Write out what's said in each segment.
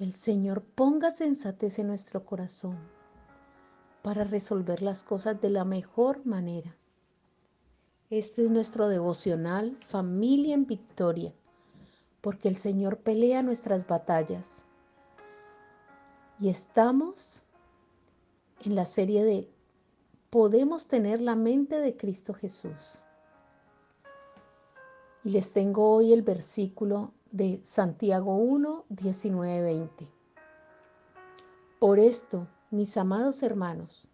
El Señor ponga sensatez en nuestro corazón para resolver las cosas de la mejor manera. Este es nuestro devocional Familia en Victoria, porque el Señor pelea nuestras batallas. Y estamos en la serie de Podemos tener la mente de Cristo Jesús. Y les tengo hoy el versículo de Santiago 1, 19, 20. Por esto, mis amados hermanos,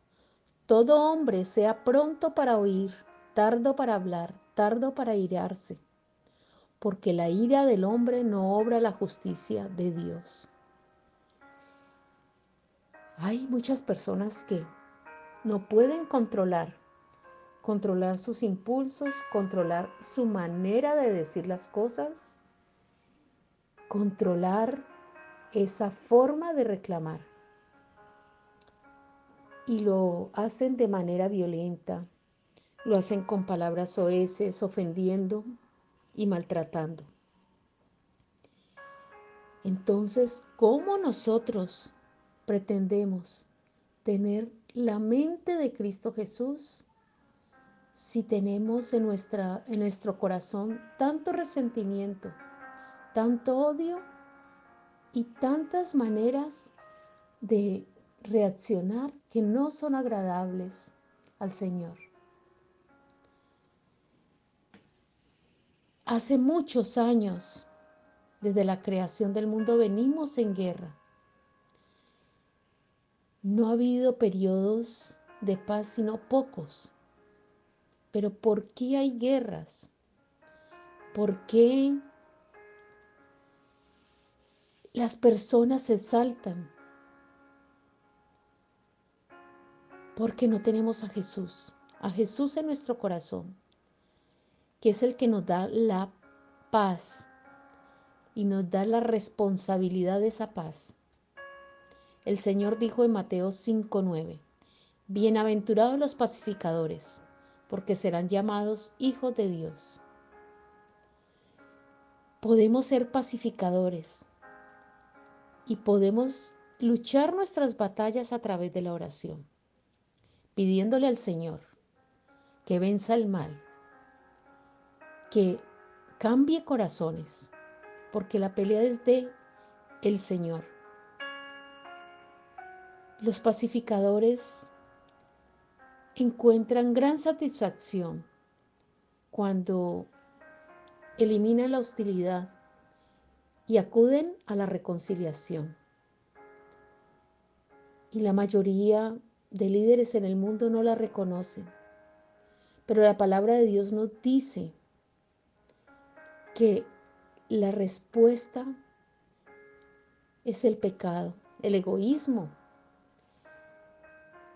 todo hombre sea pronto para oír, tardo para hablar, tardo para irarse, porque la ira del hombre no obra la justicia de Dios. Hay muchas personas que no pueden controlar, controlar sus impulsos, controlar su manera de decir las cosas controlar esa forma de reclamar. Y lo hacen de manera violenta, lo hacen con palabras oeces, ofendiendo y maltratando. Entonces, ¿cómo nosotros pretendemos tener la mente de Cristo Jesús si tenemos en, nuestra, en nuestro corazón tanto resentimiento? Tanto odio y tantas maneras de reaccionar que no son agradables al Señor. Hace muchos años, desde la creación del mundo, venimos en guerra. No ha habido periodos de paz, sino pocos. Pero ¿por qué hay guerras? ¿Por qué las personas se saltan porque no tenemos a Jesús, a Jesús en nuestro corazón, que es el que nos da la paz y nos da la responsabilidad de esa paz. El Señor dijo en Mateo 5:9, Bienaventurados los pacificadores, porque serán llamados hijos de Dios. Podemos ser pacificadores y podemos luchar nuestras batallas a través de la oración, pidiéndole al Señor que venza el mal, que cambie corazones, porque la pelea es de el Señor. Los pacificadores encuentran gran satisfacción cuando eliminan la hostilidad y acuden a la reconciliación. Y la mayoría de líderes en el mundo no la reconocen. Pero la palabra de Dios nos dice que la respuesta es el pecado, el egoísmo,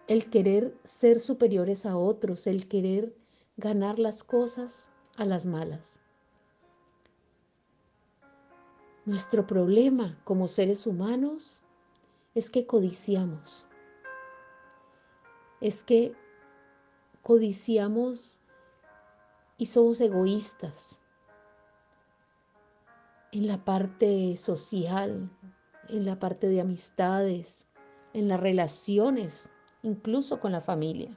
el querer ser superiores a otros, el querer ganar las cosas a las malas. Nuestro problema como seres humanos es que codiciamos. Es que codiciamos y somos egoístas en la parte social, en la parte de amistades, en las relaciones, incluso con la familia,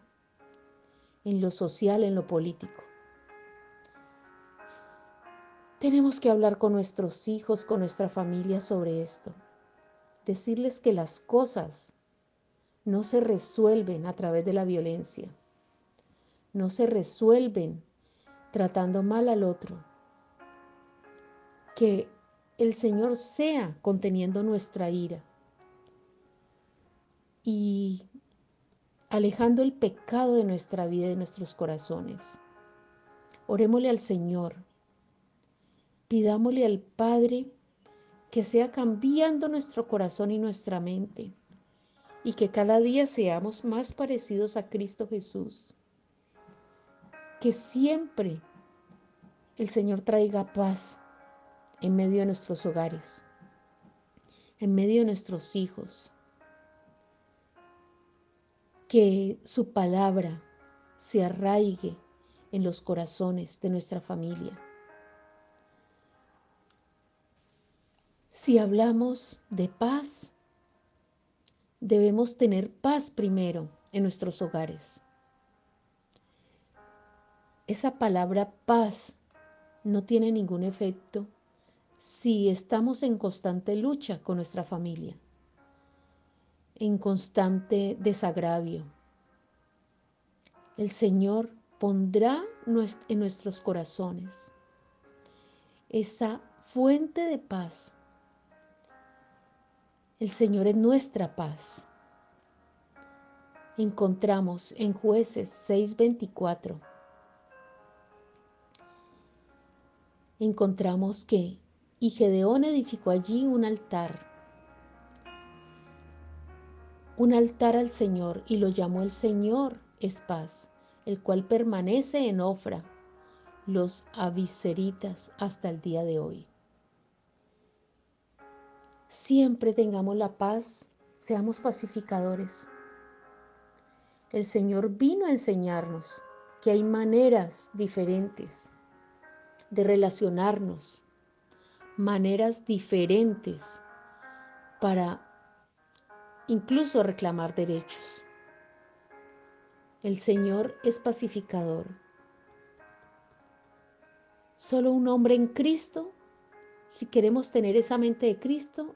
en lo social, en lo político. Tenemos que hablar con nuestros hijos, con nuestra familia sobre esto. Decirles que las cosas no se resuelven a través de la violencia. No se resuelven tratando mal al otro. Que el Señor sea conteniendo nuestra ira y alejando el pecado de nuestra vida y de nuestros corazones. Orémosle al Señor Pidámosle al Padre que sea cambiando nuestro corazón y nuestra mente y que cada día seamos más parecidos a Cristo Jesús. Que siempre el Señor traiga paz en medio de nuestros hogares, en medio de nuestros hijos. Que su palabra se arraigue en los corazones de nuestra familia. Si hablamos de paz, debemos tener paz primero en nuestros hogares. Esa palabra paz no tiene ningún efecto si estamos en constante lucha con nuestra familia, en constante desagravio. El Señor pondrá en nuestros corazones esa fuente de paz. El Señor es nuestra paz. Encontramos en jueces 6:24. Encontramos que y Gedeón edificó allí un altar, un altar al Señor, y lo llamó el Señor es paz, el cual permanece en Ofra, los aviseritas hasta el día de hoy. Siempre tengamos la paz, seamos pacificadores. El Señor vino a enseñarnos que hay maneras diferentes de relacionarnos maneras diferentes para incluso reclamar derechos. El Señor es pacificador. Solo un hombre en Cristo, si queremos tener esa mente de Cristo,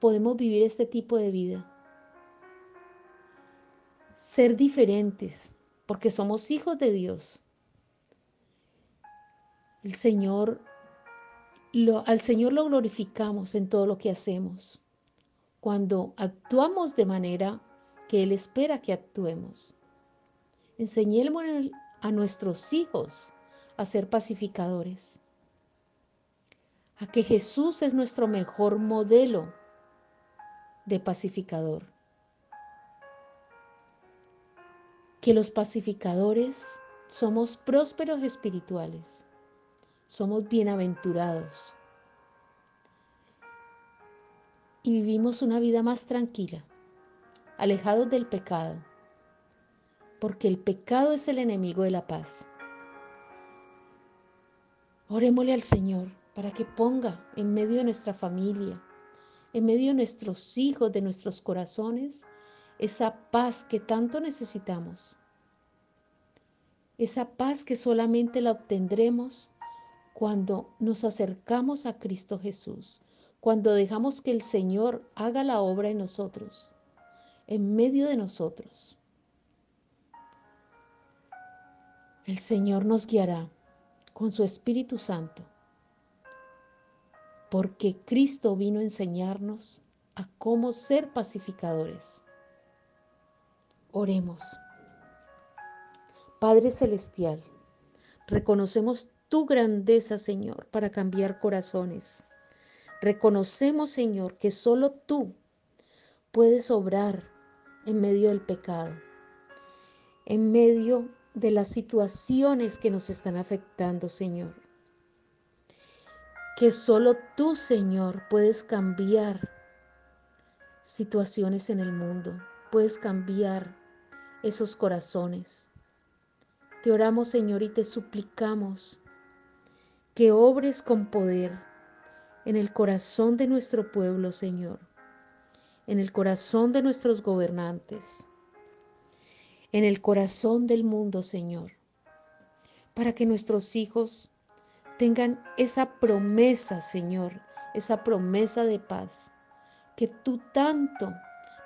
podemos vivir este tipo de vida. Ser diferentes, porque somos hijos de Dios. El Señor al Señor lo glorificamos en todo lo que hacemos, cuando actuamos de manera que Él espera que actuemos. Enseñemos a nuestros hijos a ser pacificadores, que Jesús es nuestro mejor modelo de pacificador. Que los pacificadores somos prósperos espirituales somos bienaventurados y vivimos una vida más tranquila, alejados del pecado, porque el pecado es el enemigo de la paz. Orémosle al Señor para que ponga en medio de nuestra familia, en medio de nuestros hijos, de nuestros corazones, esa paz que tanto necesitamos. Esa paz que solamente la obtendremos cuando nos acercamos a Cristo Jesús, cuando dejamos que el Señor haga la obra en nosotros, en medio de nosotros. El Señor nos guiará con su Espíritu Santo, porque Cristo vino a enseñarnos a cómo ser pacificadores. Oremos. Padre Celestial, reconocemos tu grandeza, Señor, para cambiar corazones. Reconocemos, Señor, que solo tú puedes obrar en medio del pecado, en medio de las situaciones que nos están afectando, Señor. Que solo tú, Señor, puedes cambiar situaciones en el mundo, puedes cambiar esos corazones. Te oramos, Señor, y te suplicamos que obres con poder en el corazón de nuestro pueblo, Señor, en el corazón de nuestros gobernantes, en el corazón del mundo, Señor, para que nuestros hijos tengan esa promesa, Señor, esa promesa de paz que tú tanto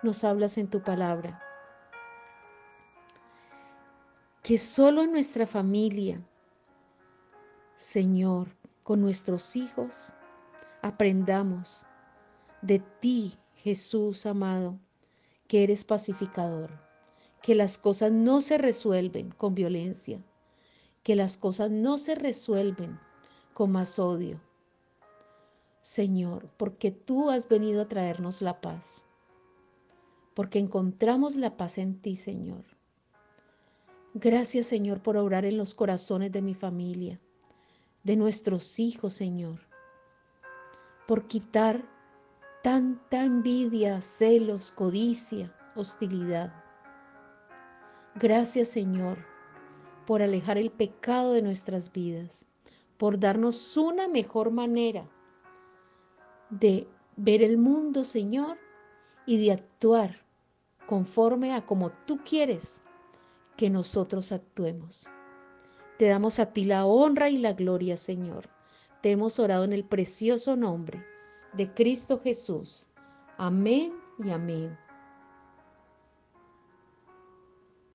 nos hablas en tu palabra. Que solo en nuestra familia, Señor, con nuestros hijos, aprendamos de ti, Jesús amado, que eres pacificador, que las cosas no se resuelven con violencia, que las cosas no se resuelven con más odio. Señor, porque tú has venido a traernos la paz. porque encontramos la paz en ti, Señor. Gracias, Señor, por obrar en los corazones de mi familia, de nuestros hijos, Señor, por quitar tanta envidia, celos, codicia, hostilidad. Gracias, Señor, por alejar el pecado de nuestras vidas, por darnos una mejor manera de ver el mundo, Señor, y de actuar conforme a como tú quieres que nosotros actuemos. Te damos a ti la honra y la gloria, Señor. Te hemos orado en el precioso nombre de Cristo Jesús. Amén y amén.